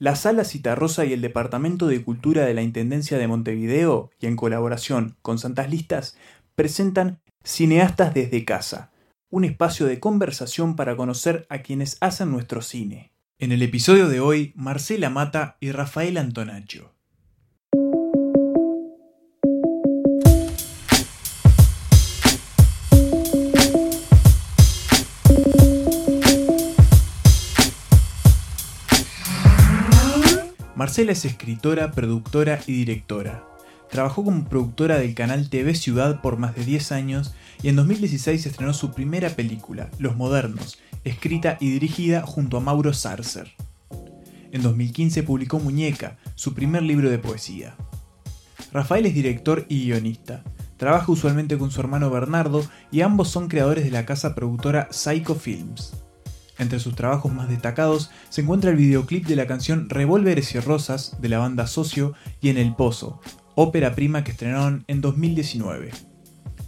La Sala Citarrosa y el Departamento de Cultura de la Intendencia de Montevideo, y en colaboración con Santas Listas, presentan Cineastas desde Casa, un espacio de conversación para conocer a quienes hacen nuestro cine. En el episodio de hoy, Marcela Mata y Rafael Antonaccio. Marcela es escritora, productora y directora. Trabajó como productora del canal TV Ciudad por más de 10 años y en 2016 estrenó su primera película, Los Modernos, escrita y dirigida junto a Mauro Sarcer. En 2015 publicó Muñeca, su primer libro de poesía. Rafael es director y guionista. Trabaja usualmente con su hermano Bernardo y ambos son creadores de la casa productora Psycho Films. Entre sus trabajos más destacados se encuentra el videoclip de la canción Revolveres y Rosas de la banda Socio y En el Pozo, ópera prima que estrenaron en 2019.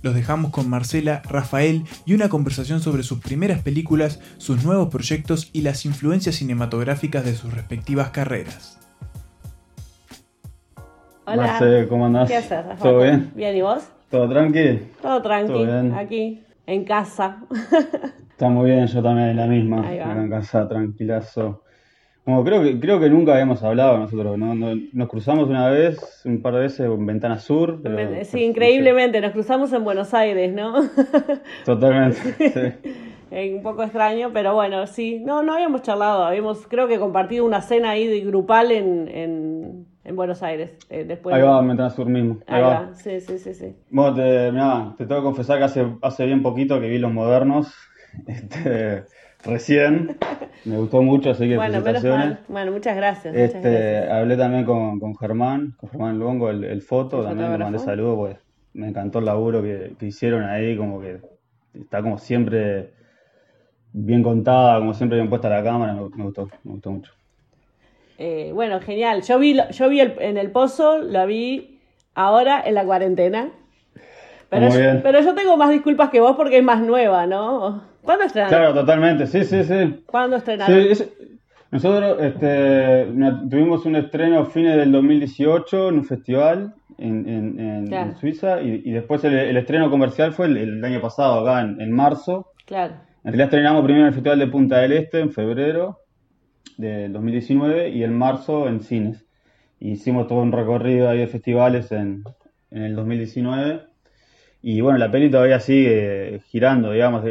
Los dejamos con Marcela, Rafael y una conversación sobre sus primeras películas, sus nuevos proyectos y las influencias cinematográficas de sus respectivas carreras. Hola. Marce, ¿cómo andás? ¿Qué haces? ¿Todo bien? Bien, ¿y vos? ¿Todo tranqui? Todo tranqui, Todo bien. aquí, en casa. Está muy bien, yo también la misma. Acá en casa, tranquilazo. Como creo que, creo que nunca habíamos hablado nosotros, ¿no? No- Nos cruzamos una vez, un par de veces en Ventana Sur. pero- sí, increíblemente, nos cruzamos en Buenos Aires, ¿no? Totalmente, sí. Eh, un poco extraño, pero bueno, sí. No, no habíamos charlado, habíamos creo que compartido una cena ahí de grupal en, en, en Buenos Aires. eh, después Ahí va, en Ventana Sur mismo. Ahí, Ahí va. va, sí, sí, sí, sí. Bueno, te, mirá, te tengo que confesar que hace, hace bien poquito que vi Los Modernos. Este, recién. Me gustó mucho, así que Bueno, felicitaciones. muchas gracias. muchas Este, gracias. hablé también con, con Germán, con Germán Luongo, el, el foto, ¿El también le mandé saludos, pues me encantó el laburo que, que hicieron ahí, como que está como siempre bien contada, como siempre bien puesta la cámara, me, me gustó, me gustó mucho. Eh, bueno, genial. Yo vi, yo vi el- en el pozo, lo vi ahora en la cuarentena. Pero, yo, pero yo tengo más disculpas que vos porque es más nueva, ¿no? ¿Cuándo estrenaron? Claro, totalmente, sí, sí, sí. ¿Cuándo Sí, estrenaron? es- nosotros este, tuvimos un estreno fines del 2018 en un festival en, en- en- Claro. en Suiza y, y después el, el estreno comercial fue el, el año pasado, acá en, marzo. Claro. En realidad estrenamos primero en el Festival de Punta del Este en febrero del 2019 y en marzo en cines. Hicimos todo un recorrido ahí de festivales en, en el 2019. Y bueno, la peli todavía sigue girando, digamos.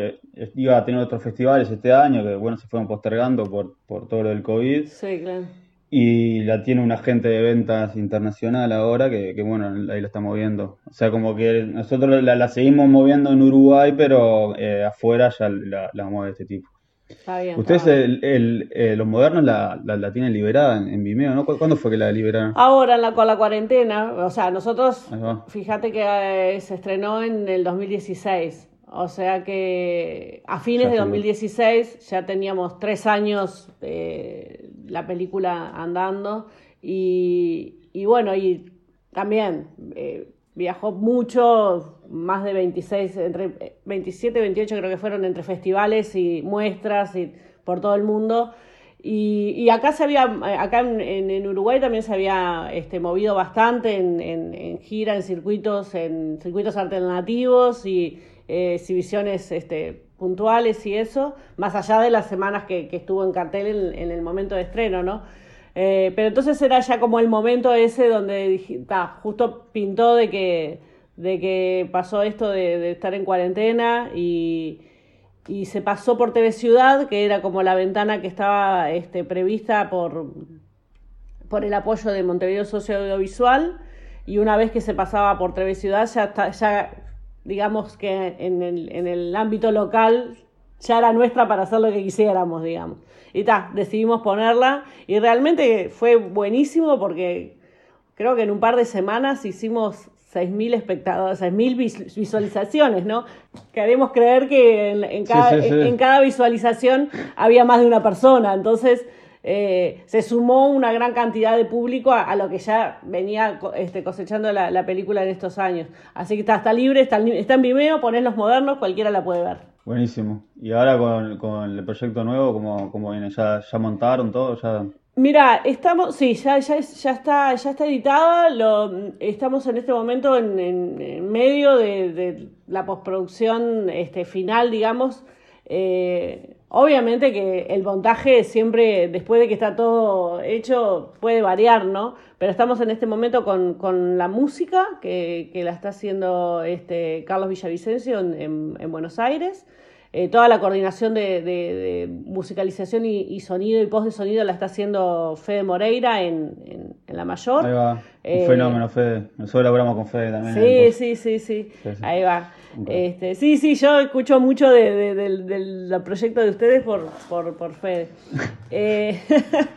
Iba a tener otros festivales este año que, bueno, se fueron postergando por, por todo lo del COVID. Sí, claro. Y la tiene un agente de ventas internacional ahora que, que, bueno, ahí la está moviendo. O sea, como que nosotros la, la seguimos moviendo en Uruguay, pero eh, afuera ya la, la mueve este tipo. Está bien. Ustedes, está bien. el, el- eh, los modernos, la, la, la tienen liberada en, en Vimeo, ¿no? ¿Cu- ¿Cuándo fue que la liberaron? Ahora en la, con la cuarentena, o sea, nosotros, fíjate que eh, se estrenó en el 2016. O sea que a fines Ya de hace 2016 ya teníamos tres años eh, la película andando y, y bueno, y también eh, viajó mucho, más de 26, entre eh, 27 y 28 creo que fueron entre festivales y muestras y por todo el mundo. Y, y acá se había, acá en, en- en Uruguay también se había este, movido bastante en, en- en gira, en circuitos, en circuitos alternativos y eh, exhibiciones este, puntuales y eso, más allá de las semanas que, estuvo en cartel en, el momento de estreno, ¿no? Eh, pero entonces era ya como el momento ese donde ta, justo pintó de que, de que pasó esto de, estar en cuarentena y, y se pasó por TV Ciudad, que era como la ventana que estaba este, prevista por, por el apoyo de Montevideo Socio Audiovisual. Y una vez que se pasaba por TV Ciudad, ya, está- ya digamos que en el, en el ámbito local ya era nuestra para hacer lo que quisiéramos, digamos. Y ta, decidimos ponerla y realmente fue buenísimo porque creo que en un par de semanas hicimos 6.000 espectadores, 6.000 vis- visualizaciones, ¿no? Queremos creer que en, en cada, Sí, sí, sí. en cada visualización había más de una persona, entonces eh, se sumó una gran cantidad de público a, a lo que ya venía este, cosechando la, la película en estos años. Así que está, está libre, está, en- está en Vimeo, ponés los modernos, cualquiera la puede ver. Buenísimo. Y ahora con, con el proyecto nuevo, ¿cómo, cómo viene? ¿Ya, ya montaron todo? ¿Ya Mira, estamos, sí, ya, ya, ya está, ya está editada. Lo, estamos en este momento en, en, medio de, de, la postproducción este, final, digamos. Eh, obviamente que el montaje siempre, después de que está todo hecho, puede variar, ¿no? Pero estamos en este momento con, con la música que, que, la está haciendo este Carlos Villavicencio en, en Buenos Aires. Eh, toda la coordinación de, de, de musicalización y, y, sonido y post de sonido la está haciendo Fede Moreira en, en, en La Mayor. Ahí va, un eh, fenómeno, Fede. Nosotros laburamos con Fede también. Sí, sí, sí, sí, sí, Ahí va. Okay. Este, sí, sí, yo escucho mucho de, del, del proyecto de ustedes por, por, por Fede. eh,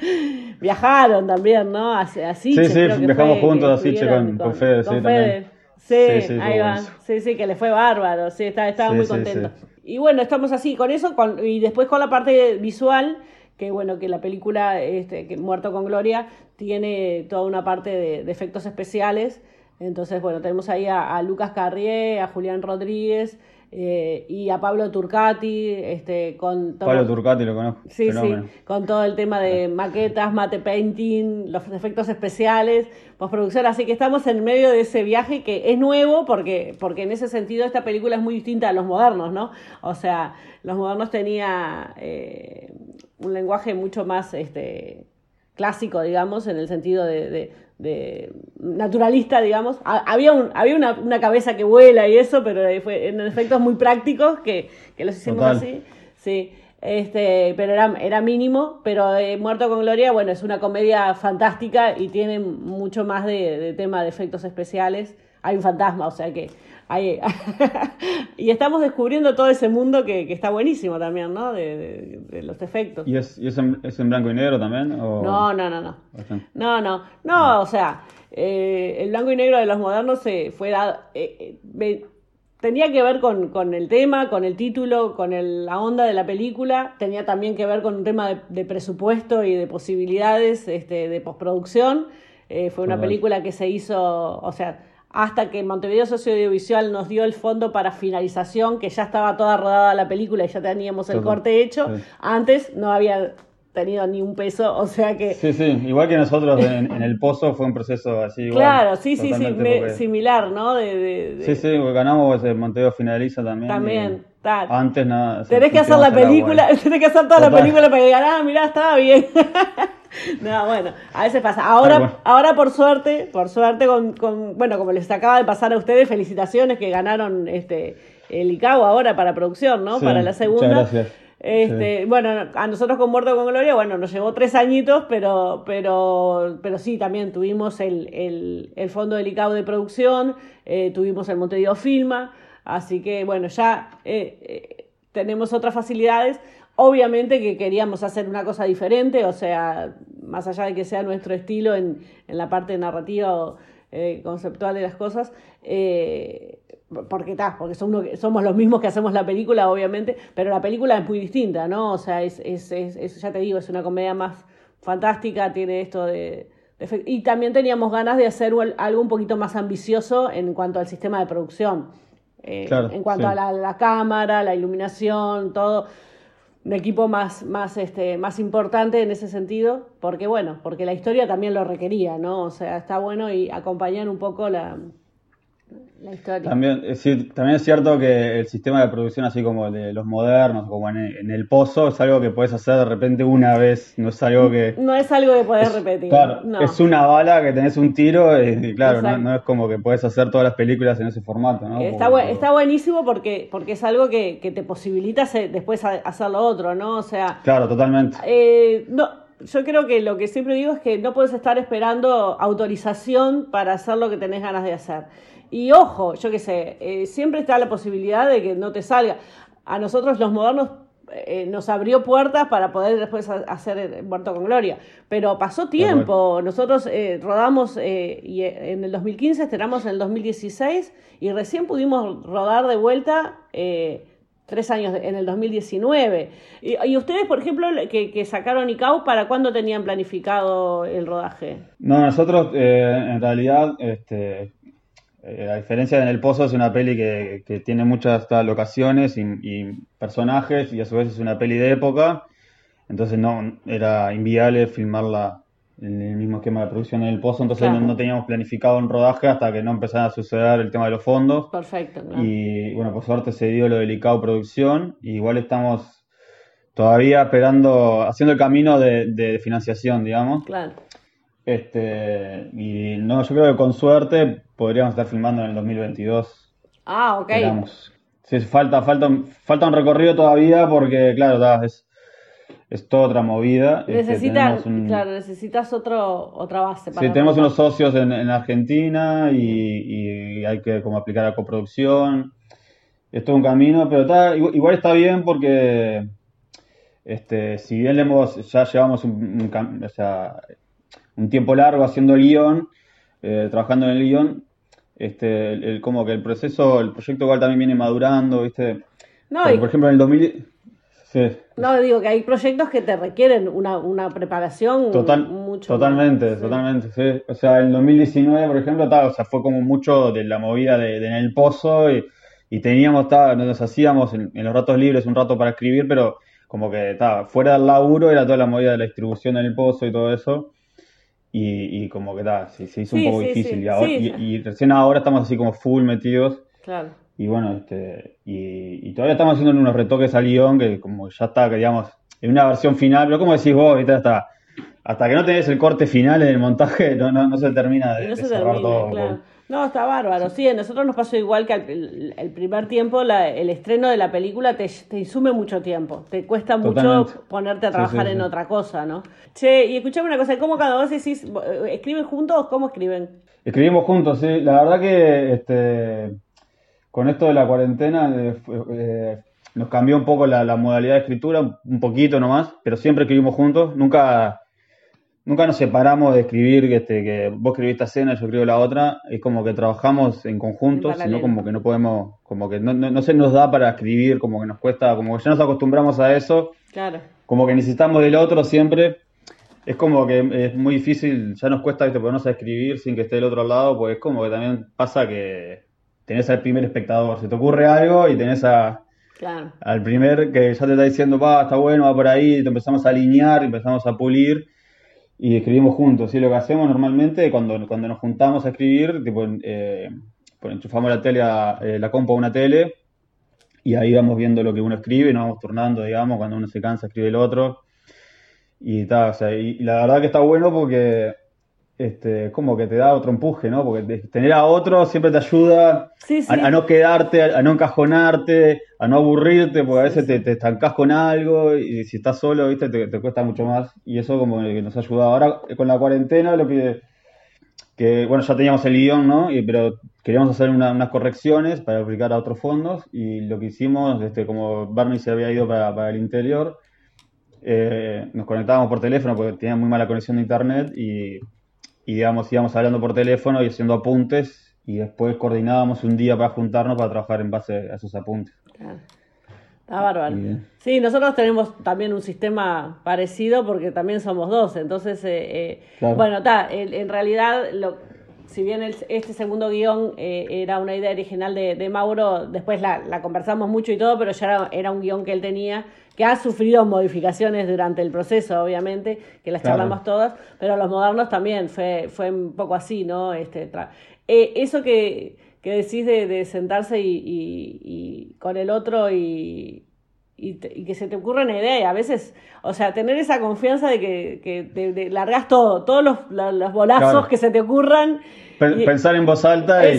viajaron también, ¿no? Así, sí, sí, viajamos juntos a Siche con, con, Fede, con sí, Fede. también. Sí, sí, sí, ahí va. Sí, sí, que le fue bárbaro. Sí, estaba, estaba muy contento. Y bueno, estamos así con eso con, y después con la parte visual, que bueno, que la película este, que Muerto con Gloria tiene toda una parte de, efectos especiales. Entonces, bueno, tenemos ahí a, a Lucas Carrié, a Julián Rodríguez eh, y a Pablo Turcati, este, con todo, Pablo Turcati lo conozco. Sí, fenómeno. sí, con todo el tema de maquetas, mate painting, los efectos especiales, postproducción, así que estamos en medio de ese viaje que es nuevo porque, porque en ese sentido esta película es muy distinta a los modernos, ¿no? O sea, los modernos tenía eh, un lenguaje mucho más este, clásico, digamos, en el sentido de, de de naturalista, digamos. Había, un, había una, una, cabeza que vuela y eso, pero fue en efectos muy prácticos que, que los hicimos Total. así. Sí. Este, pero era, era mínimo, pero eh, Muerto con Gloria, bueno, es una comedia fantástica y tiene mucho más de, de tema de efectos especiales. Hay un fantasma, o sea que hay, y estamos descubriendo todo ese mundo que, que está buenísimo también, ¿no? De, de, de los efectos. ¿Y es, y es, en, es, en, blanco y negro también? O... No, no, no, no. No, no, no, o sea, eh, el blanco y negro de los modernos se fue dado... Eh, eh, tenía que ver con, con, el tema, con el título, con el, la onda de la película, tenía también que ver con un tema de, de presupuesto y de posibilidades este, de postproducción. Eh, fue una película que se hizo, o sea, hasta que Montevideo Socio Audiovisual nos dio el fondo para finalización, que ya estaba toda rodada la película y ya teníamos el corte hecho. Sí. Antes no había tenido ni un peso, o sea que... Sí, sí, igual que nosotros en, en el Pozo fue un proceso así igual. Claro, sí, sí, sí, me, porque... similar, ¿no? De, de, de... Sí, sí, ganamos, el Montevideo finaliza también. También, tal. Antes nada. Tenés que hacer la película, tenés que hacer toda Total. la película para que digan, ah, mirá, estaba bien. No, bueno, a veces pasa. Ahora, bueno. ahora por suerte, por suerte, con, con, bueno, como les acaba de pasar a ustedes, felicitaciones que ganaron este el ICAO ahora para producción, ¿no? Sí, para la segunda. Muchas gracias. Este, sí. Bueno, a nosotros con Muerto con Gloria, bueno, nos llevó tres añitos, pero, pero, pero sí, también tuvimos el, el, el fondo del ICAO de producción, eh, tuvimos el Montevideo Filma, así que bueno, ya eh, eh, tenemos otras facilidades. Obviamente que queríamos hacer una cosa diferente, o sea, más allá de que sea nuestro estilo en, en la parte narrativa o eh, conceptual de las cosas, eh, porque está, porque somos, somos los mismos que hacemos la película, obviamente, pero la película es muy distinta, ¿no? O sea, es, es, es, es ya te digo, es una comedia más fantástica, tiene esto de, de, Y también teníamos ganas de hacer algo un poquito más ambicioso en cuanto al sistema de producción. Eh, claro, en cuanto sí. a la, la cámara, la iluminación, todo un equipo más, más, este, más importante en ese sentido, porque bueno, porque la historia también lo requería, ¿no? O sea, está bueno y acompañar un poco la, la historia. También es, también es cierto que el sistema de producción, así como el de los modernos, como en el, en el pozo, es algo que puedes hacer de repente una vez, no es algo que... No es algo que puedes repetir. Claro, no. es una bala que tenés un tiro y, claro, no, no, es como que puedes hacer todas las películas en ese formato, ¿no? Está, bu está buenísimo porque, porque es algo que, que te posibilita después hacer lo otro, ¿no? O sea... Claro, totalmente. Eh, no, yo creo que lo que siempre digo es que no puedes estar esperando autorización para hacer lo que tenés ganas de hacer. Y ojo, yo qué sé, eh, siempre está la posibilidad de que no te salga. A nosotros los modernos eh, nos abrió puertas para poder después hacer Muerto con Gloria. Pero pasó tiempo. Nosotros eh, rodamos y en el 2015, estrenamos en el 2016 y recién pudimos rodar de vuelta tres años en el 2019. Y, y ustedes, por ejemplo, que, que, sacaron ICAO, ¿para cuándo tenían planificado el rodaje? No, nosotros en realidad... Este eh, a diferencia de En el Pozo, es una peli que, que tiene muchas locaciones y, y, personajes, y a su vez es una peli de época. entonces no, era inviable filmarla en el mismo esquema de producción en el pozo, entonces no, teníamos planificado un rodaje hasta que no empezara a suceder el tema de los fondos. Perfecto. Y bueno, por suerte se dio lo delicado producción, y igual estamos todavía esperando, haciendo el camino de, financiación, digamos. Claro. Este, y no, yo creo que con suerte podríamos estar filmando en el 2022. Ah, ok. Sí, falta, falta, falta un recorrido todavía porque, claro, es, es toda otra movida. Este, necesitas, claro, necesitas otro, otra base. Para sí, tenemos unos socios en, en Argentina y, hay que como aplicar a coproducción. Es todo un camino, pero está, igual está bien porque este, si bien le hemos, ya llevamos un, un, tiempo largo haciendo el guion, eh, trabajando en el guion, este, el, como que el proceso, el proyecto igual también viene madurando, ¿viste? No, Por ejemplo, en el 2000... No, digo que hay proyectos que te requieren una, una preparación Total, mucho Totalmente, totalmente, sí. O sea, en el 2019, por ejemplo, o sea, fue como mucho de la movida de, en el pozo y, teníamos, nos hacíamos en, los ratos libres un rato para escribir, pero como que estaba fuera del laburo era toda la movida de la distribución en el pozo y todo eso. Y, como que ta, se, hizo un poco difícil. y, recién ahora estamos así como full metidos. Claro. Y bueno, este, y, todavía estamos haciendo unos retoques al guion que como ya está, que digamos, en una versión final, pero como decís vos, hasta, hasta que no tenés el corte final en el montaje, no, no, se termina de, cerrar todo. No, está bárbaro. Sí, a nosotros nos pasó igual que el, primer tiempo, el estreno de la película te, te, insume mucho tiempo. Te cuesta mucho ponerte a trabajar en otra cosa, ¿no? Che, y escuchame una cosa, ¿cómo cada vos decís, escriben juntos? ¿Cómo escriben? Escribimos juntos, sí. La verdad que este, con esto de la cuarentena eh, eh, nos cambió un poco la, la modalidad de escritura, un poquito nomás, pero siempre escribimos juntos. Nunca nunca nos separamos de escribir, que, este, que vos escribís esta escena, yo escribo la otra, es como que trabajamos en conjunto, sino como que no podemos, como que no, no, se nos da para escribir, como que nos cuesta, como que ya nos acostumbramos a eso, claro. como que necesitamos del otro siempre, es como que es muy difícil, ya nos cuesta ¿viste? ponernos a escribir sin que esté del otro lado, pues es como que también pasa que tenés al primer espectador, se te ocurre algo y tenés a... Al primer que ya te está diciendo, va, está bueno, va por ahí, y te empezamos a alinear, empezamos a pulir, y escribimos juntos. ¿sí? Lo que hacemos normalmente cuando, cuando nos juntamos a escribir, tipo, eh, pues enchufamos la tele a, eh, la compa a una tele y ahí vamos viendo lo que uno escribe y nos vamos turnando, digamos, cuando uno se cansa escribe el otro. Y, ta, o sea, y la verdad que está bueno porque este, como que te da otro empuje, ¿no? Porque tener a otro siempre te ayuda A, no quedarte, a, no encajonarte, a no aburrirte, porque a veces te, te, estancas con algo y si estás solo, viste, te, cuesta mucho más. Y eso como que nos ha ayudado. Ahora con la cuarentena lo que, que bueno, ya teníamos el guion, ¿no? Y, pero queríamos hacer unas correcciones para aplicar a otros fondos y lo que hicimos, este, como Barney se había ido para, para el interior, eh, nos conectábamos por teléfono porque tenía muy mala conexión de internet y y digamos, íbamos hablando por teléfono y haciendo apuntes y después coordinábamos un día para juntarnos para trabajar en base a esos apuntes. Está bárbaro. Sí, nosotros tenemos también un sistema parecido porque también somos dos. Entonces, eh, eh, bueno, está, en realidad, lo, si bien este segundo guion eh, era una idea original de, Mauro, después la, conversamos mucho y todo, pero ya era, era un guion que él tenía que ha sufrido modificaciones durante el proceso, obviamente, que las charlamos todas, pero los modernos también fue, fue un poco así, ¿no? Este, eh, eso que, que decís de, sentarse y, con el otro y, y, que se te ocurra una idea y a veces, o sea, tener esa confianza de que, que largas todo, todos los, los bolazos que se te ocurran. Pensar en voz alta y,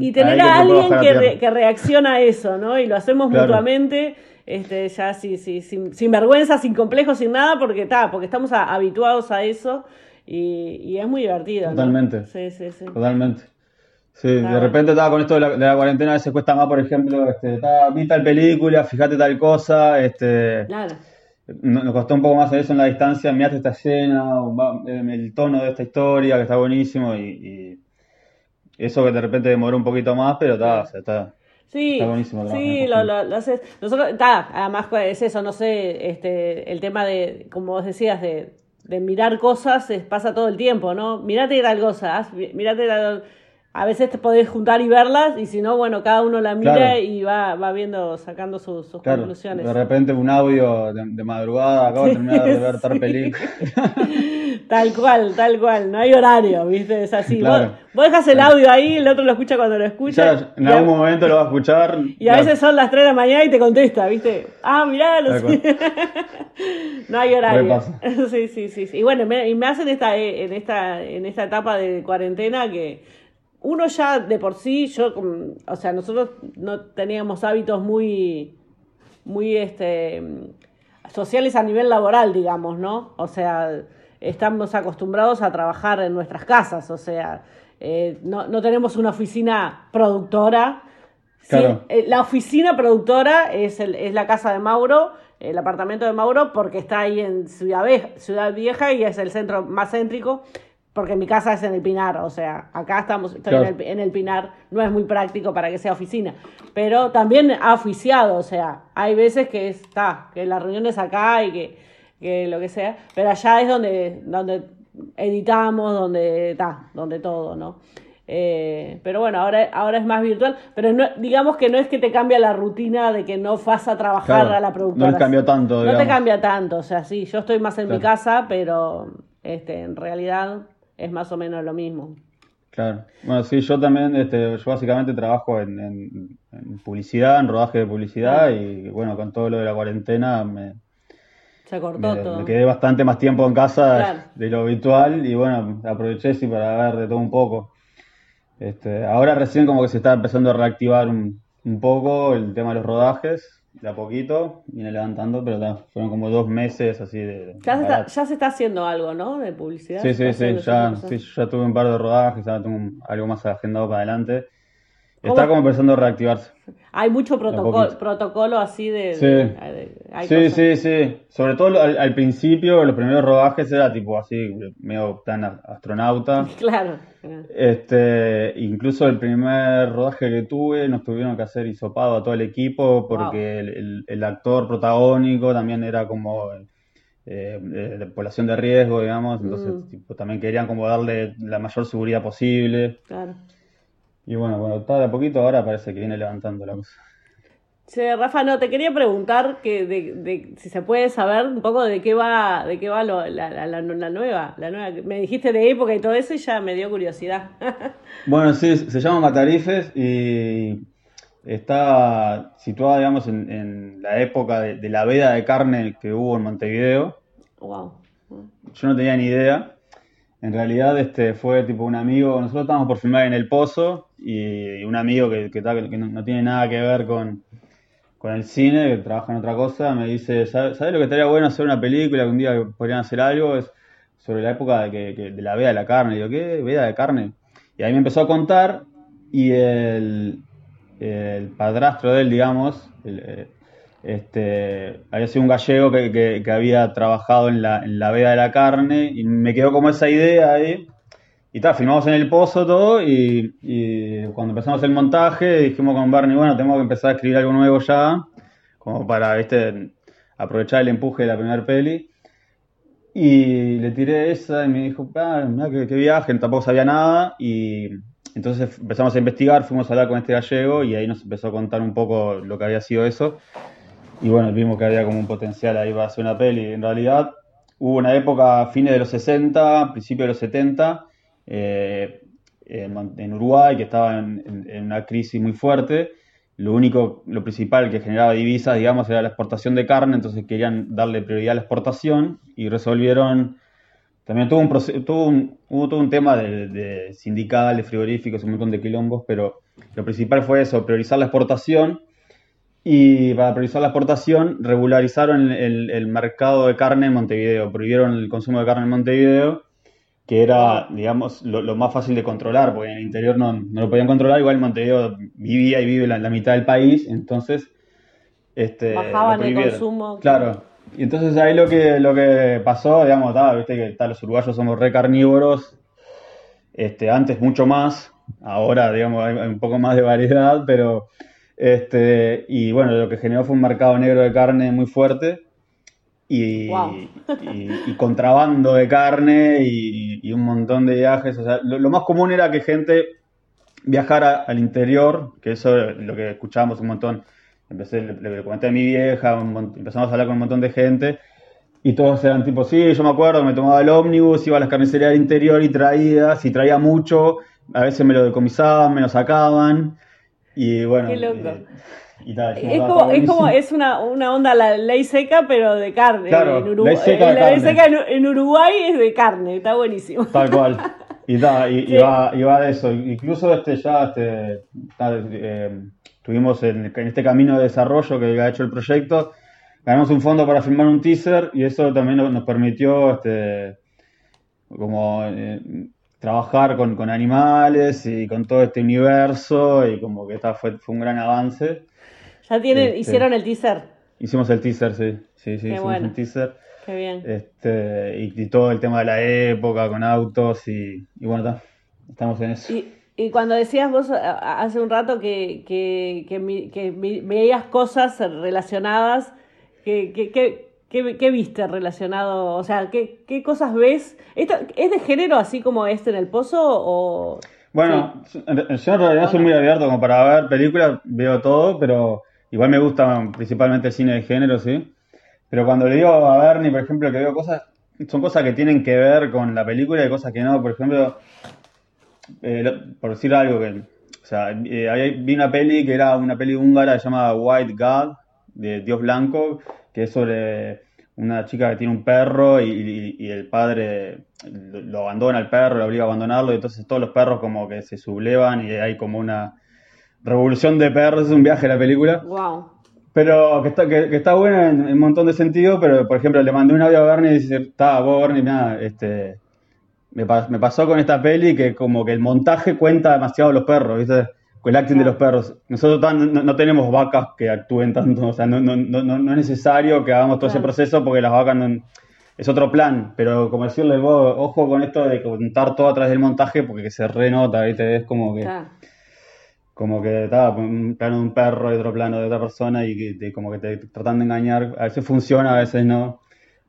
y, tener a alguien que, que, reacciona a eso, ¿no? Y lo hacemos mutuamente este, ya sí, sí, sin, sin, vergüenza, sin complejo, sin nada, porque está, porque estamos habituados a eso y, es muy divertido. Totalmente. Sí, sí, sí. Totalmente. Sí, de repente estaba con esto de la, de la, cuarentena, a veces cuesta más, por ejemplo, este, vi tal película, fíjate tal cosa, este, claro. nos costó un poco más eso en la distancia, mirate esta escena, el tono de esta historia que está buenísimo y, eso que de repente demoró un poquito más, pero está, está, Sí, sí, lo, lo, haces. Nosotros, está, además pues, es eso, no sé, este, el tema de, como vos decías, de, de mirar cosas pasa todo el tiempo, ¿no? Mirate tal cosa, mirate a veces te podés juntar y verlas, y si no, bueno, cada uno la mira y va, va viendo, sacando sus, conclusiones. De repente un audio de, madrugada, acabo de terminar de ver tal película. tal cual, tal cual, no hay horario, ¿viste? Es así. Vos, dejas el audio ahí, el otro lo escucha cuando lo escucha. en algún momento lo va a escuchar. Y a veces son las 3 de la mañana y te contesta, ¿viste? Ah, mirá, lo sé. no hay horario. sí, sí, sí, sí. Y bueno, me, y me hacen esta, eh, en, esta, en esta etapa de cuarentena que uno ya de por sí, yo, o sea, nosotros no teníamos hábitos muy, muy, este, sociales a nivel laboral, digamos, ¿no? O sea, estamos acostumbrados a trabajar en nuestras casas, o sea, eh, no, no, tenemos una oficina productora. Claro. Eh, la oficina productora es, el, es la casa de Mauro, el apartamento de Mauro, porque está ahí en Ciudad Vieja, Ciudad Vieja y es el centro más céntrico porque mi casa es en el Pinar, o sea, acá estamos, estoy en, el, Pinar, no es muy práctico para que sea oficina, pero también ha oficiado, o sea, hay veces que está, que las reuniones acá y que, que, lo que sea, pero allá es donde, donde editamos, donde está, donde todo, ¿no? Eh, pero bueno, ahora, ahora es más virtual, pero no, digamos que no es que te cambia la rutina de que no vas a trabajar a la productora. No te cambia tanto. No te cambia tanto, o sea, sí, yo estoy más en mi casa, pero este, en realidad es más o menos lo mismo. Claro. Bueno, sí, yo también, este, yo básicamente trabajo en, publicidad, en rodaje de publicidad y bueno, con todo lo de la cuarentena me, Se cortó me, todo. me quedé bastante más tiempo en casa de lo habitual y bueno, aproveché sí para ver de todo un poco. Este, ahora recién como que se está empezando a reactivar un, un poco el tema de los rodajes de a poquito, viene levantando, pero fueron como dos meses así de... Ya se, está, ya se está haciendo algo, ¿no? De publicidad. Sí, sí, sí, ya, sí, ya tuve un par de rodajes, ya tengo algo más agendado para adelante. Está como empezando a reactivarse. Hay mucho protocolo, protocolo así de... Sí, sí, sí, sí, Sobre todo al, principio, los primeros rodajes era tipo así, medio tan astronauta. Claro. Este, incluso el primer rodaje que tuve nos tuvieron que hacer hisopado a todo el equipo porque el, actor protagónico también era como eh, de población de riesgo, digamos, entonces mm. también querían como darle la mayor seguridad posible. Claro. Y bueno, bueno, de a poquito ahora parece que viene levantando la cosa. Che, Rafa, no, te quería preguntar que de, si se puede saber un poco de qué va, de qué va la, la, nueva, la nueva. Me dijiste de época y todo eso y ya me dio curiosidad. bueno, sí, se llama Matarifes y está situada, digamos, en, la época de, la veda de carne que hubo en Montevideo. Wow. Yo no tenía ni idea. En realidad este fue tipo un amigo, nosotros estábamos por filmar en El Pozo y un amigo que, que, no, tiene nada que ver con, el cine, que trabaja en otra cosa, me dice, ¿sabes, lo que estaría bueno hacer una película que un día podrían hacer algo? Es sobre la época de, que, de la veda de la carne. Y yo, ¿qué? ¿Veda de carne? Y ahí me empezó a contar y el, el padrastro de él, digamos, el, eh, este, había sido un gallego que, había trabajado en la, en la, veda de la carne y me quedó como esa idea ahí. Y tal, filmamos en el pozo todo y, cuando empezamos el montaje dijimos con Barney, bueno, tenemos que empezar a escribir algo nuevo ya, como para, viste, aprovechar el empuje de la primera peli. Y le tiré esa y me dijo, ah, qué viaje, tampoco sabía nada. Y entonces empezamos a investigar, fuimos a hablar con este gallego y ahí nos empezó a contar un poco lo que había sido eso. Y bueno, vimos que había como un potencial ahí para hacer una peli. En realidad hubo una época, fines de los 60, principios de los 70, eh, en, Uruguay, que estaba en, una crisis muy fuerte. Lo único, lo principal que generaba divisas, digamos, era la exportación de carne, entonces querían darle prioridad a la exportación y resolvieron. También tuvo un, tuvo un, hubo todo un tema de, de frigoríficos, un montón de quilombos, pero lo principal fue eso, priorizar la exportación y para priorizar la exportación, regularizaron el, mercado de carne en Montevideo, prohibieron el consumo de carne en Montevideo, que era, digamos, lo, más fácil de controlar, porque en el interior no, lo podían controlar, igual Montevideo vivía y vive la, la mitad del país, entonces... Este, Bajaban el consumo. Claro. Y entonces ahí lo que, lo que pasó, digamos, viste que los uruguayos somos re carnívoros, este, antes mucho más, ahora, digamos, hay un poco más de variedad, pero este, y bueno, lo que generó fue un mercado negro de carne muy fuerte y, contrabando de carne y, un montón de viajes. O sea, lo, más común era que gente viajar al interior, que eso es lo que escuchábamos un montón. Empecé, le, comenté a mi vieja, empezamos a hablar con un montón de gente y todos eran tipo, sí, yo me acuerdo, me tomaba el ómnibus, iba a las carnicerías del interior y traía, si traía mucho, a veces me lo decomisaban, me lo sacaban y bueno. Qué loco. Eh, es, como, es como, es una, una onda la ley seca, pero de carne. Claro, en Uruguay, ley seca, la ley seca en, Uruguay es de carne, está buenísimo. Tal cual. Y, da, y, va, y va de eso. Incluso este ya este, eh, tuvimos en, en, este camino de desarrollo que ha hecho el proyecto, ganamos un fondo para filmar un teaser y eso también nos permitió este, como eh, trabajar con, con, animales y con todo este universo y como que esta fue, fue un gran avance. Ya tienen, este, hicieron el teaser. Hicimos el teaser, sí. Sí, sí, hicimos el teaser. Qué bien. Este, y, todo el tema de la época con autos y, bueno, estamos en eso. Y, y, cuando decías vos hace un rato que, que, que, veías cosas relacionadas, ¿qué, qué, viste relacionado? O sea, ¿qué, qué cosas ves? ¿Esto, ¿Es de género así como este en el pozo o...? Bueno, yo en realidad soy muy abierto como para ver películas, veo todo, pero igual me gusta principalmente el cine de género, sí. Pero cuando le digo a Bernie, por ejemplo, que veo cosas, son cosas que tienen que ver con la película y cosas que no. Por ejemplo, eh, por decir algo que, o sea, eh, vi una peli que era una peli húngara llamada White God, de Dios Blanco, que es sobre una chica que tiene un perro y, el padre lo abandona al perro, lo obliga a abandonarlo, y entonces todos los perros como que se sublevan y hay como una revolución de perros, es un viaje la película. Wow. Pero que está, que, está buena en, un montón de sentidos, pero por ejemplo le mandé un audio a Bernie y dice, está, vos Bernie, mira, este, me, me, pasó con esta peli que como que el montaje cuenta demasiado los perros, ¿viste? El acting de los perros. Nosotros no, tenemos vacas que actúen tanto, o sea, no, no, no, no es necesario que hagamos todo ese proceso porque las vacas no, es otro plan, pero como decirle vos, ojo con esto de contar todo a través del montaje porque se renota, ¿viste? Es como que... Como que estaba un plano de un perro y otro plano de otra persona y que como que te tratan de engañar. A veces funciona, a veces no.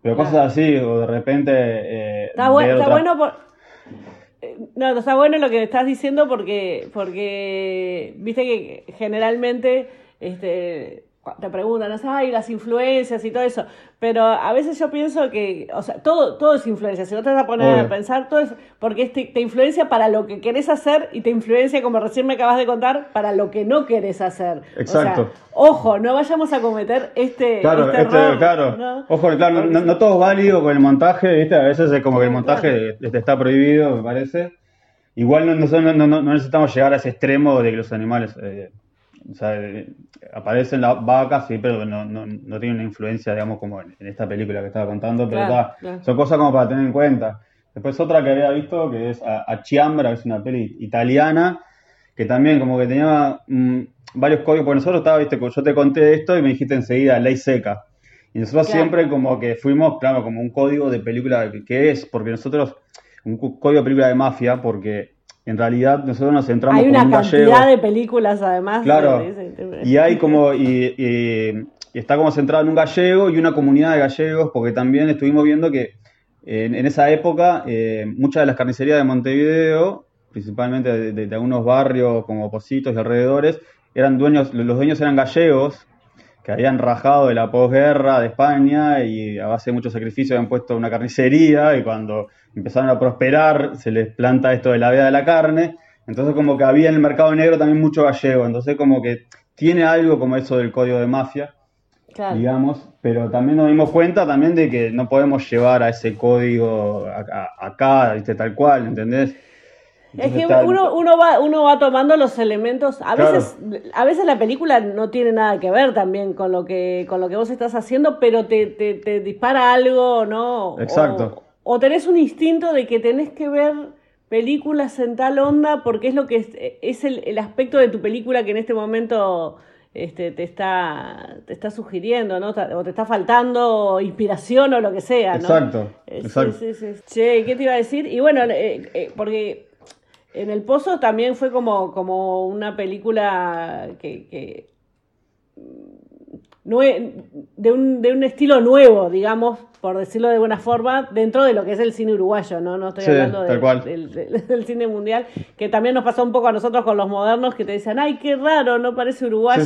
Pero cosas así, o de repente... Eh, está, está bueno por no, está bueno lo que estás diciendo porque, porque viste que generalmente este, te preguntan, ay, las influencias y todo eso, pero a veces yo pienso que, o sea, todo, todo es influencia, si no te vas a poner a pensar, todo es porque te, te, influencia para lo que querés hacer y te influencia, como recién me acabas de contar, para lo que no querés hacer. Exacto. ojo, no vayamos a cometer este, claro, este, este error. Claro, ojo, claro, no, todo es válido con el montaje, ¿viste? A veces es como que el montaje está prohibido, me parece. Igual no, no, no, necesitamos llegar a ese extremo de que los animales... Eh, o sea, aparecen las vacas, sí, pero no, no, no tienen una influencia, digamos, como en, esta película que estaba contando, pero son cosas como para tener en cuenta. Después otra que había visto, que es a, Chiambra, que es una peli italiana, que también como que tenía mm, varios códigos, porque nosotros estaba, viste, yo te conté esto y me dijiste enseguida, ley seca. Y nosotros siempre como que fuimos, claro, como un código de película, que es? Porque nosotros, un código de película de mafia, porque en realidad nosotros nos centramos hay una cantidad de películas además claro. y hay como y, está como centrado en un gallego y una comunidad de gallegos porque también estuvimos viendo que en, esa época eh, muchas de las carnicerías de Montevideo principalmente de, algunos barrios como Positos y alrededores eran dueños los dueños eran gallegos que habían rajado de la posguerra de España y a base de mucho sacrificio habían puesto una carnicería y cuando empezaron a prosperar se les planta esto de la veda de la carne, entonces como que había en el mercado negro también mucho gallego, entonces como que tiene algo como eso del código de mafia, digamos, pero también nos dimos cuenta también de que no podemos llevar a ese código acá, ¿viste? tal cual, ¿entendés? es que uno, uno, va, uno va tomando los elementos. A veces, a veces la película no tiene nada que ver también con lo que, con lo que vos estás haciendo, pero te, te, te dispara algo, ¿no? Exacto. O, tenés un instinto de que tenés que ver películas en tal onda porque es lo que es, es el, el aspecto de tu película que en este momento este, te, está, te está sugiriendo, ¿no? O te está faltando inspiración o lo que sea, ¿no? Exacto. Exacto. Sí, sí, sí. Che, ¿qué te iba a decir? Y bueno, eh, eh, porque en El Pozo también fue como, como una película que, de, un, de un estilo nuevo, digamos, por decirlo de buena forma, dentro de lo que es el cine uruguayo, ¿no? No estoy hablando del, cine mundial, que también nos pasó un poco a nosotros con los modernos que te dicen, ay, qué raro, no parece uruguayo.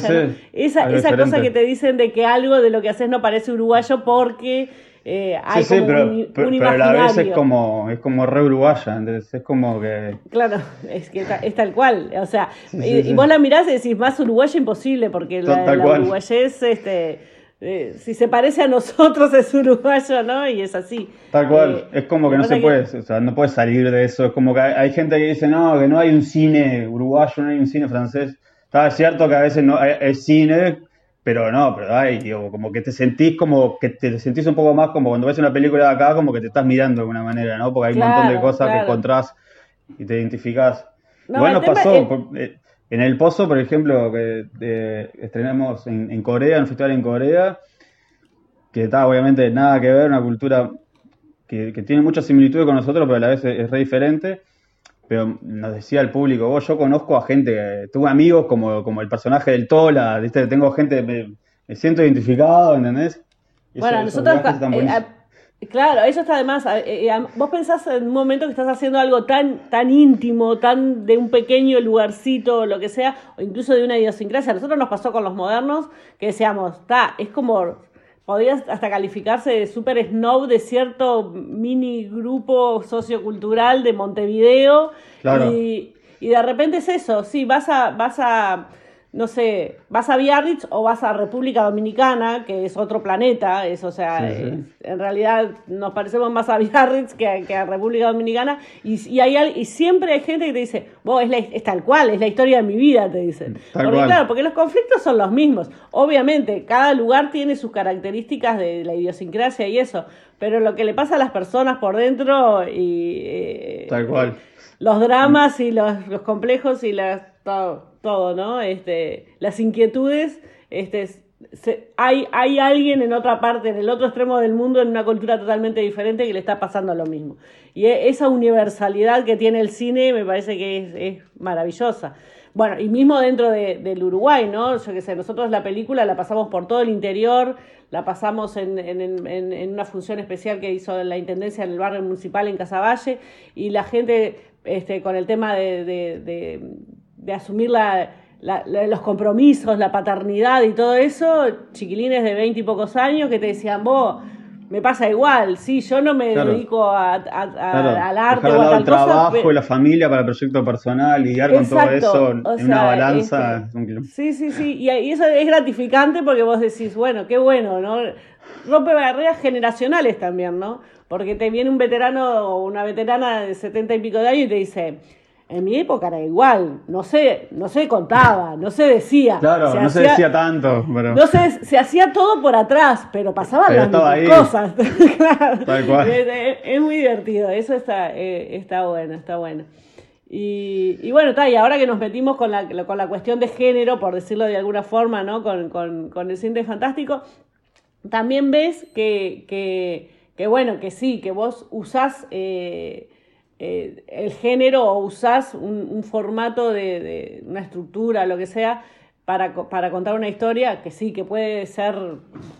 Esa, esa cosa que te dicen de que algo de lo que haces no parece uruguayo porque eh, hay como pero, un, pero, a la vez es como, es como re uruguaya, entonces es como que... Claro, es que es tal cual, o sea, y, vos la mirás y decís, más uruguaya imposible, porque la, la uruguayés, este eh, si se parece a nosotros es uruguayo, ¿no? Y es así. Tal cual, eh, es como que no se puede, o sea, no puedes salir de eso, es como que hay, gente que dice, no, que no hay un cine uruguayo, no hay un cine francés. Está cierto que a veces no hay, cine, pero no, pero hay, digo, como que te sentís como, que te sentís un poco más como cuando ves una película de acá, como que te estás mirando de alguna manera, ¿no? Porque hay un montón de cosas que encontrás y te identificás. bueno, pasó, en El Pozo, por ejemplo, que estrenamos en, Corea, en un festival en Corea, que está obviamente nada que ver, una cultura que, tiene muchas similitudes con nosotros, pero a la vez es, re diferente. Pero nos decía el público, vos, yo conozco a gente, tuve amigos como, como el personaje del Tola, ¿viste? tengo gente, me, siento identificado, ¿entendés? bueno, nosotros Claro, eso está además. Eh, eh, vos pensás en un momento que estás haciendo algo tan, tan íntimo, tan de un pequeño lugarcito, lo que sea, o incluso de una idiosincrasia. A nosotros nos pasó con los modernos que decíamos, está, es como. Podrías hasta calificarse de super snob de cierto mini grupo sociocultural de Montevideo. Y, y de repente es eso, sí, vas a. Vas a no sé, vas a Biarritz o vas a República Dominicana, que es otro planeta, es, o sea, en realidad nos parecemos más a Biarritz que a, República Dominicana, y, y, hay, y siempre hay gente que te dice, vos, es, es tal cual, es la historia de mi vida, te dicen. porque claro, porque los conflictos son los mismos. Obviamente, cada lugar tiene sus características de la idiosincrasia y eso, pero lo que le pasa a las personas por dentro y... Eh, tal cual. los dramas y los, los complejos y las todo, ¿no? Este, las inquietudes, este, hay, hay alguien en otra parte, en el otro extremo del mundo, en una cultura totalmente diferente que le está pasando lo mismo. Y e, esa universalidad que tiene el cine me parece que es, maravillosa. Bueno, y mismo dentro del Uruguay, ¿no? Yo qué sé, nosotros la película la pasamos por todo el interior, la pasamos en, en, una función especial que hizo la Intendencia en el barrio municipal en Casaballe, y la gente, este, con el tema de de asumir la, los compromisos, la paternidad y todo eso, chiquilines de veinte y pocos años que te decían, vos, me pasa igual, sí, yo no me dedico a, al arte o a tal el trabajo y la familia para el proyecto personal, lidiar con todo eso en una balanza. Este, sí, sí, sí, y, eso es gratificante porque vos decís, bueno, qué bueno, ¿no? Rompe barreras generacionales también, ¿no? Porque te viene un veterano o una veterana de setenta y pico de años y te dice, en mi época era igual, no sé, no se contaba, no se decía. Claro, no se decía tanto. Pero... No se, se hacía todo por atrás, pero pasaban las cosas. Es, muy divertido, eso está, eh, está bueno, está bueno. Y, y bueno, está, y ahora que nos metimos con la, con la cuestión de género, por decirlo de alguna forma, ¿no? Con, con, con el cine fantástico, también ves que, que, que, bueno, que sí, que vos usás... Eh, eh, el género o usás un, formato de, una estructura, lo que sea, para, para, contar una historia que sí, que puede ser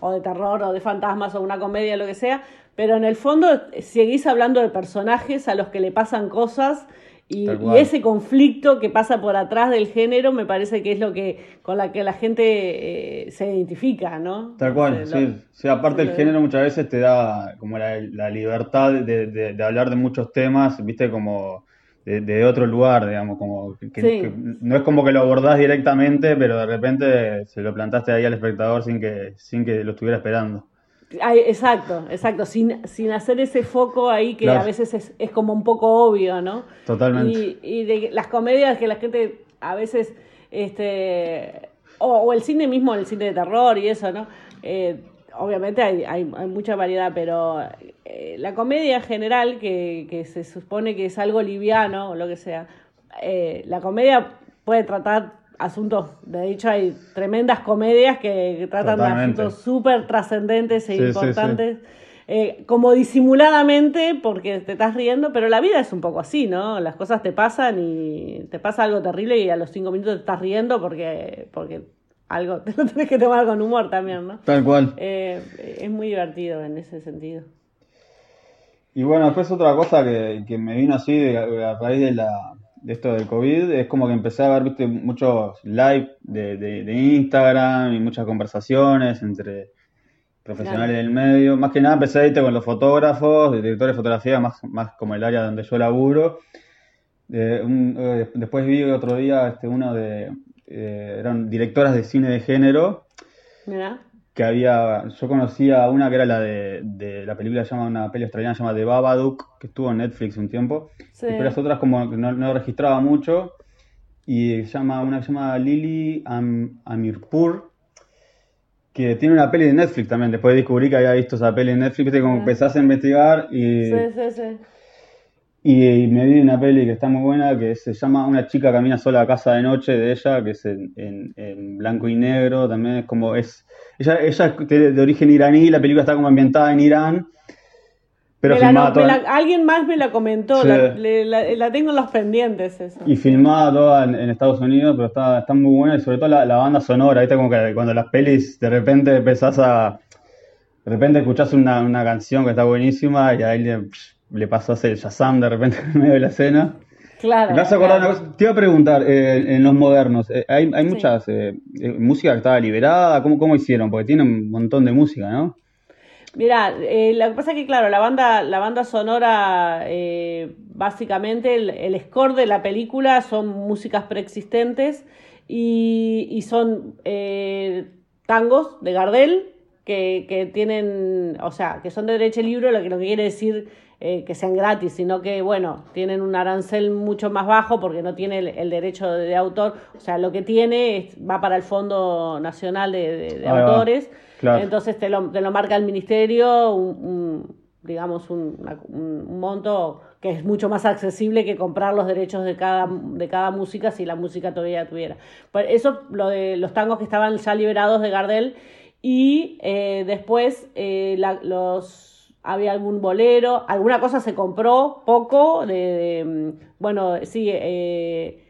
o de terror o de fantasmas o una comedia, lo que sea, pero en el fondo seguís hablando de personajes a los que le pasan cosas y, ese conflicto que pasa por atrás del género me parece que es lo que con la que la gente eh, se identifica, ¿no? Tal cual, sí. aparte el género muchas veces te da como la, libertad de, hablar de muchos temas, viste, como de, otro lugar, digamos, como que, no es como que lo abordás directamente, pero de repente se lo plantaste ahí al espectador sin que, sin que lo estuviera esperando exacto, exacto, sin, sin hacer ese foco ahí que a veces es, es, como un poco obvio, ¿no? Totalmente. Y, de las comedias que la gente a veces, este, o, el cine mismo, el cine de terror y eso, ¿no? Eh, obviamente hay, hay, mucha variedad, pero eh, la comedia en general, que, que, se supone que es algo liviano o lo que sea, eh, la comedia puede tratar asuntos, de hecho hay tremendas comedias que, tratan de asuntos súper trascendentes e importantes, eh, como disimuladamente porque te estás riendo, pero la vida es un poco así, ¿no? Las cosas te pasan y te pasa algo terrible y a los cinco minutos te estás riendo porque, porque algo, te lo tenés que tomar con humor también, ¿no? Tal cual. Eh, es muy divertido en ese sentido. Y bueno, después otra cosa que, que me vino así de- a raíz de, la, de esto del COVID, es como que empecé a ver, viste, muchos live de, de, de Instagram y muchas conversaciones entre profesionales del medio. Más que nada empecé viste, con los fotógrafos, directores de fotografía, más, más como el área donde yo laburo. Eh, un- eh, después vi otro día este, uno de, eh, eran directoras de cine de género Mira, que había, yo conocía una que era la de, de la película se llama una peli australiana se llama The Babadook, que estuvo en Netflix un tiempo, sí. y pero las otras como que no, no registraba mucho, y llama, una que se llama Lily Am- Amirpur, que tiene una peli de Netflix también, después descubrí que había visto esa peli en Netflix, viste, como Ah. empezás a investigar y, sí, sí, sí. y me vi una peli que está muy buena, que se llama Una chica camina sola a casa de noche de ella, que es en, en- en blanco y negro, también es como es, ella, ella es de, de origen iraní, la película está como ambientada en Irán, pero Me la filmada me toda, la- alguien más me la comentó, Sí. la, le- la- la tengo en los pendientes eso. y filmada toda en, en Estados Unidos, pero está, está muy buena, y sobre todo la, la banda sonora, ¿viste? Como que cuando las pelis de repente empezás a, de repente escuchás una, una canción que está buenísima y ahí le, le pasás el Shazam de repente en medio de la escena. Claro. Me claro. una cosa. Te iba a preguntar, eh, en los modernos, eh, ¿hay, hay Sí. muchas eh, eh, música que estaba liberada? ¿Cómo, ¿Cómo hicieron? Porque tienen un montón de música, ¿no? Mira, eh, lo que pasa es que, claro, la banda, la banda sonora, eh, básicamente el, el score de la película son músicas preexistentes y, y son eh, tangos de Gardel que, que tienen, o sea, que son de derecho libre, lo que, lo que quiere decir eh, que sean gratis, sino que, bueno, tienen un arancel mucho más bajo porque no tiene el, el derecho de, de autor, o sea, lo que tiene es- va para el Fondo Nacional de, de-. Autores. Claro. Entonces te lo, te lo marca el ministerio, un, un- digamos, un, un- monto que es mucho más accesible que comprar los derechos de cada, de cada música si la música todavía tuviera. Por eso lo de los tangos que estaban ya liberados de Gardel y eh, después eh, la- los había algún bolero, alguna cosa se compró, poco, de, de, mm, bueno, sí, eh,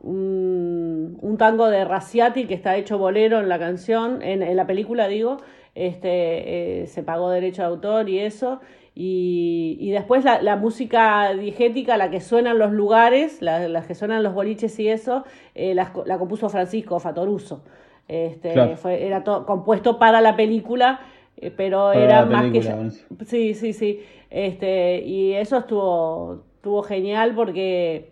un, un tango de Raciati que está hecho bolero en la canción, en, en la película digo, este, eh, se pagó derecho de autor y eso. Y, y después la, la música digética, la que suena en los lugares, la, las que suenan en los boliches y eso, eh, la, compuso Francisco Fatoruso. Este, Claro. fue, era todo compuesto para la película, pero Para era más que ya-. Sí, sí, sí. Este, y eso estuvo, estuvo genial porque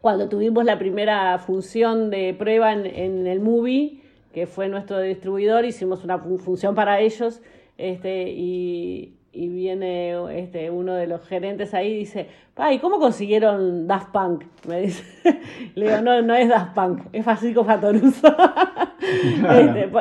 cuando tuvimos la primera función de prueba en, en el movie, que fue nuestro distribuidor, hicimos una fun- función para ellos, este, y, y viene este, uno de los gerentes ahí y dice, ay, ¿cómo consiguieron Daft Punk? Me dice, le digo, no, no es Daft Punk, es Francisco Fatoruso. Este, po-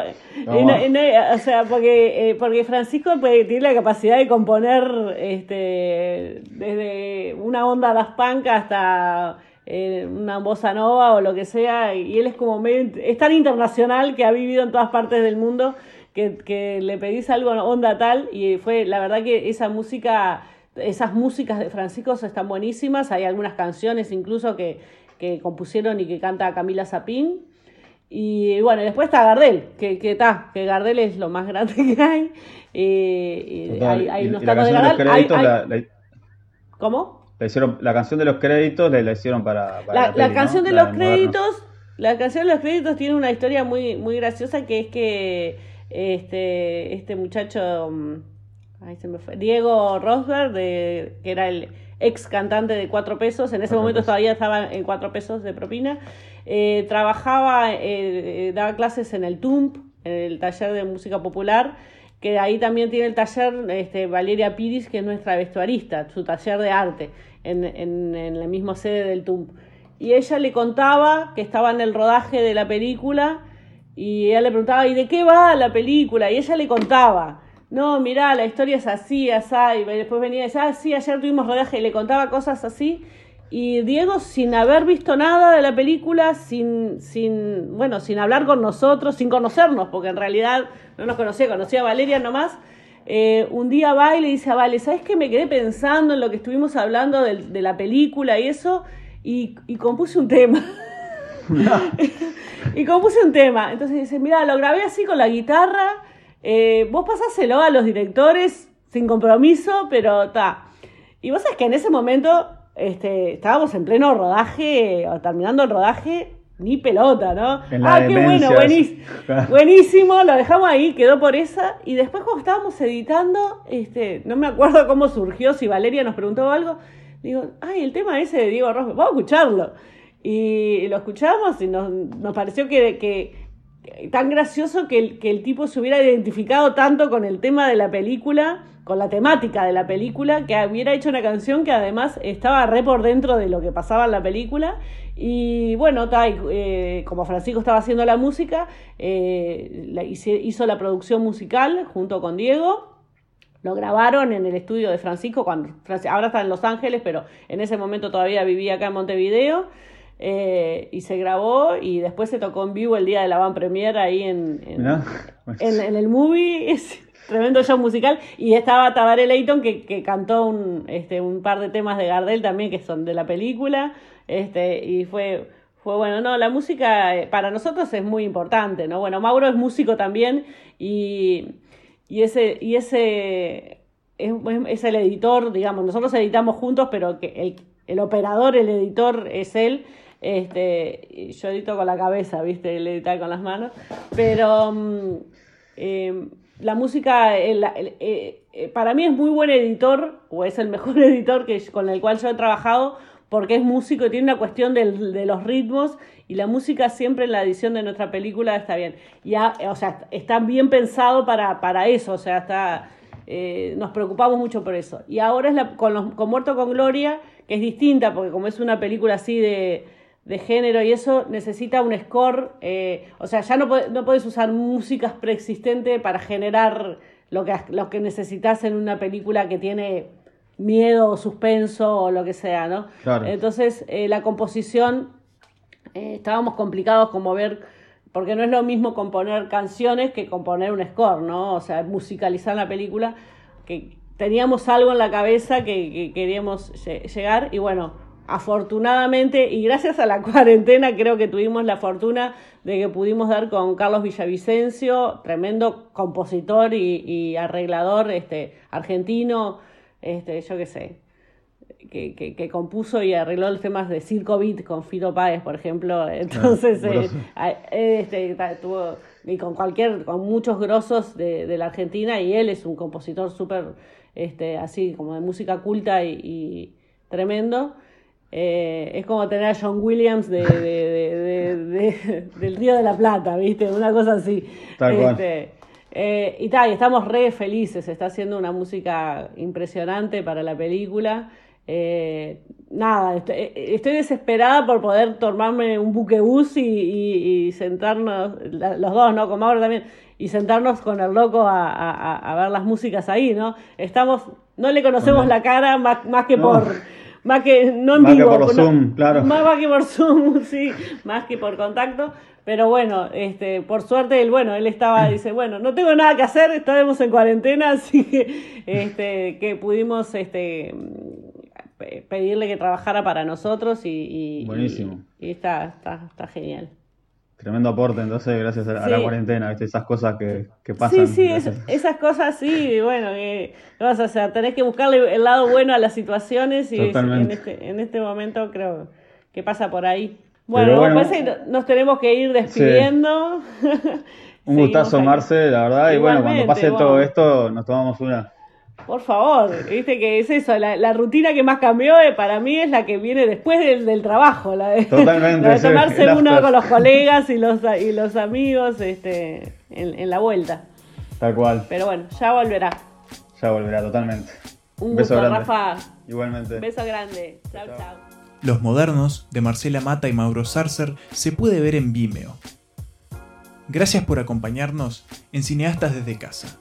y no- y no- o sea, porque, eh, porque Francisco pues, tiene la capacidad de componer este, desde una onda Daft Punk hasta eh, una bossa nova o lo que sea, y él es como medio, es tan internacional que ha vivido en todas partes del mundo que, que le pedís algo onda tal, y fue, la verdad que esa música, esas músicas de Francisco están buenísimas, hay algunas canciones incluso que, que compusieron y que canta Camila Zapín. Y bueno, después está Gardel, que que, ta, que Gardel es lo más grande que hay. Eh, y Total. hay, hay Y- unos y la de canción de los Gardel. hay- créditos hay- la, la- ¿Cómo? la hicieron, la canción de los créditos la, la hicieron para, para La, canción de los créditos, la canción de los créditos tiene una historia muy, muy graciosa que es que este, este muchacho, mm, ay, se me fue, Diego Rosberg, de, que era el ex cantante de Cuatro Pesos, en ese Cuatro momento Pesos. todavía estaba en Cuatro Pesos de propina, eh, trabajaba, eh, eh, daba clases en el TUMP, en el taller de música popular, que ahí también tiene el taller este, Valeria Piris, que es nuestra vestuarista, su taller de arte, en, en, en la misma sede del TUMP. Y ella le contaba que estaba en el rodaje de la película y ella le preguntaba, ¿y de qué va la película? Y ella le contaba, no, mirá, la historia es así, asá, y después venía y decía, ah, sí, ayer tuvimos rodaje y le contaba cosas así. Y Diego, sin haber visto nada de la película, sin, sin, bueno, sin hablar con nosotros, sin conocernos, porque en realidad no nos conocía, conocía a Valeria nomás, eh, un día va y le dice a Vale, ¿sabes qué? Me quedé pensando en lo que estuvimos hablando del- de, la película y eso, y, y compuse un tema. y compuse un tema. Entonces dice, mira, lo grabé así con la guitarra, eh, vos pasáselo a los directores sin compromiso, pero está. Y vos sabés que en ese momento este, estábamos en pleno rodaje, o terminando el rodaje, ni pelota, ¿no? ah, qué bueno, buenísimo, buenísimo, lo dejamos ahí, quedó por esa. Y después cuando estábamos editando, este, no me acuerdo cómo surgió, si Valeria nos preguntó algo, digo, ay, el tema ese de Diego Rojo, vamos a escucharlo. Y lo escuchamos y nos, nos pareció que, que, tan gracioso que el, que el tipo se hubiera identificado tanto con el tema de la película, con la temática de la película, que hubiera hecho una canción que además estaba re por dentro de lo que pasaba en la película. Y bueno, eh, como Francisco estaba haciendo la música, eh, hizo la producción musical junto con Diego. Lo grabaron en el estudio de Francisco, cuando, ahora está en Los Ángeles, pero en ese momento todavía vivía acá en Montevideo. Eh, y se grabó y después se tocó en vivo el día de la van premier ahí en, en, el movie. Es tremendo show musical. Y estaba Tabaré Leighton que, que cantó un, este, un par de temas de Gardel también que son de la película. Este, y fue, fue bueno, no, la música eh, para nosotros es muy importante, ¿no? Bueno, Mauro es músico también y, y ese, y ese es, es, el editor, digamos, nosotros editamos juntos, pero que el, el operador, el editor es él. Este, yo edito con la cabeza, ¿viste? El editar con las manos. Pero mm, eh, la música, eh, para mí es muy buen editor, o es el mejor editor que, con el cual yo he trabajado, porque es músico y tiene una cuestión de los ritmos y la música siempre en la edición de nuestra película está bien. Ya, o sea, está bien pensado para, para eso, o sea, está, eh, nos preocupamos mucho por eso. Y ahora es la, con, los, con Muerto con Gloria, que es distinta, porque como es una película así de, de género y eso necesita un score, eh, o sea, ya no, no puedes usar músicas preexistentes para generar lo que, lo que necesitas en una película que tiene miedo o suspenso o lo que sea, ¿no? Entonces, eh, la composición, eh, estábamos complicados como ver, porque no es lo mismo componer canciones que componer un score, ¿no? O sea, musicalizar la película, que teníamos algo en la cabeza que, queríamos llegar y bueno, afortunadamente y gracias a la cuarentena creo que tuvimos la fortuna de que pudimos dar con Carlos Villavicencio, tremendo compositor y, y arreglador este, argentino, este, yo qué sé, que, que, compuso y arregló los temas de Circo Beat con Fito Páez, por ejemplo. Entonces, eh, este, tuvo, y con cualquier, con muchos grosos de, de la Argentina, y él es un compositor súper, este, así, como de música culta y, tremendo. Eh, es como tener a John Williams de, de, del Río de la Plata, ¿viste? Una cosa así. este, eh, y, tal, estamos re felices, está haciendo una música impresionante para la película. Eh, nada, eh, estoy, desesperada por poder tomarme un buquebús y, y, sentarnos, los dos, ¿no? Con Mauro también, y sentarnos con el loco a, ver las músicas ahí, ¿no? Estamos, no le conocemos la cara más, más que por más que no en más vivo, que por Zoom, claro. Más, más, que por Zoom, sí, más que por contacto, pero bueno, este, por suerte, él, bueno, él estaba, dice, bueno, no tengo nada que hacer, estaremos en cuarentena, así que, este, que pudimos, este, pedirle que trabajara para nosotros y, Buenísimo. y, está, está, está genial. Tremendo aporte, entonces, gracias a, la cuarentena, esas cosas que, que pasan. Sí, sí, esas cosas sí, bueno, que vas a hacer? Tenés que buscarle el lado bueno a las situaciones y en este, en este momento creo que pasa por ahí. Bueno, parece que nos tenemos que ir despidiendo. Un gustazo, Marce, la verdad. y bueno, cuando pase todo esto, nos tomamos una. Por favor, viste que es eso, la, rutina que más cambió eh, para mí es la que viene después del, trabajo, la de, Totalmente, tomarse uno con los colegas y los, y los amigos este, en, la vuelta. Tal cual. Pero bueno, ya volverá. Ya volverá, totalmente. Un beso grande. Rafa. Igualmente. Beso grande. Chao, chao. Los Modernos, de Marcela Mata y Mauro Sarcer, se puede ver en Vimeo. Gracias por acompañarnos en Cineastas desde casa.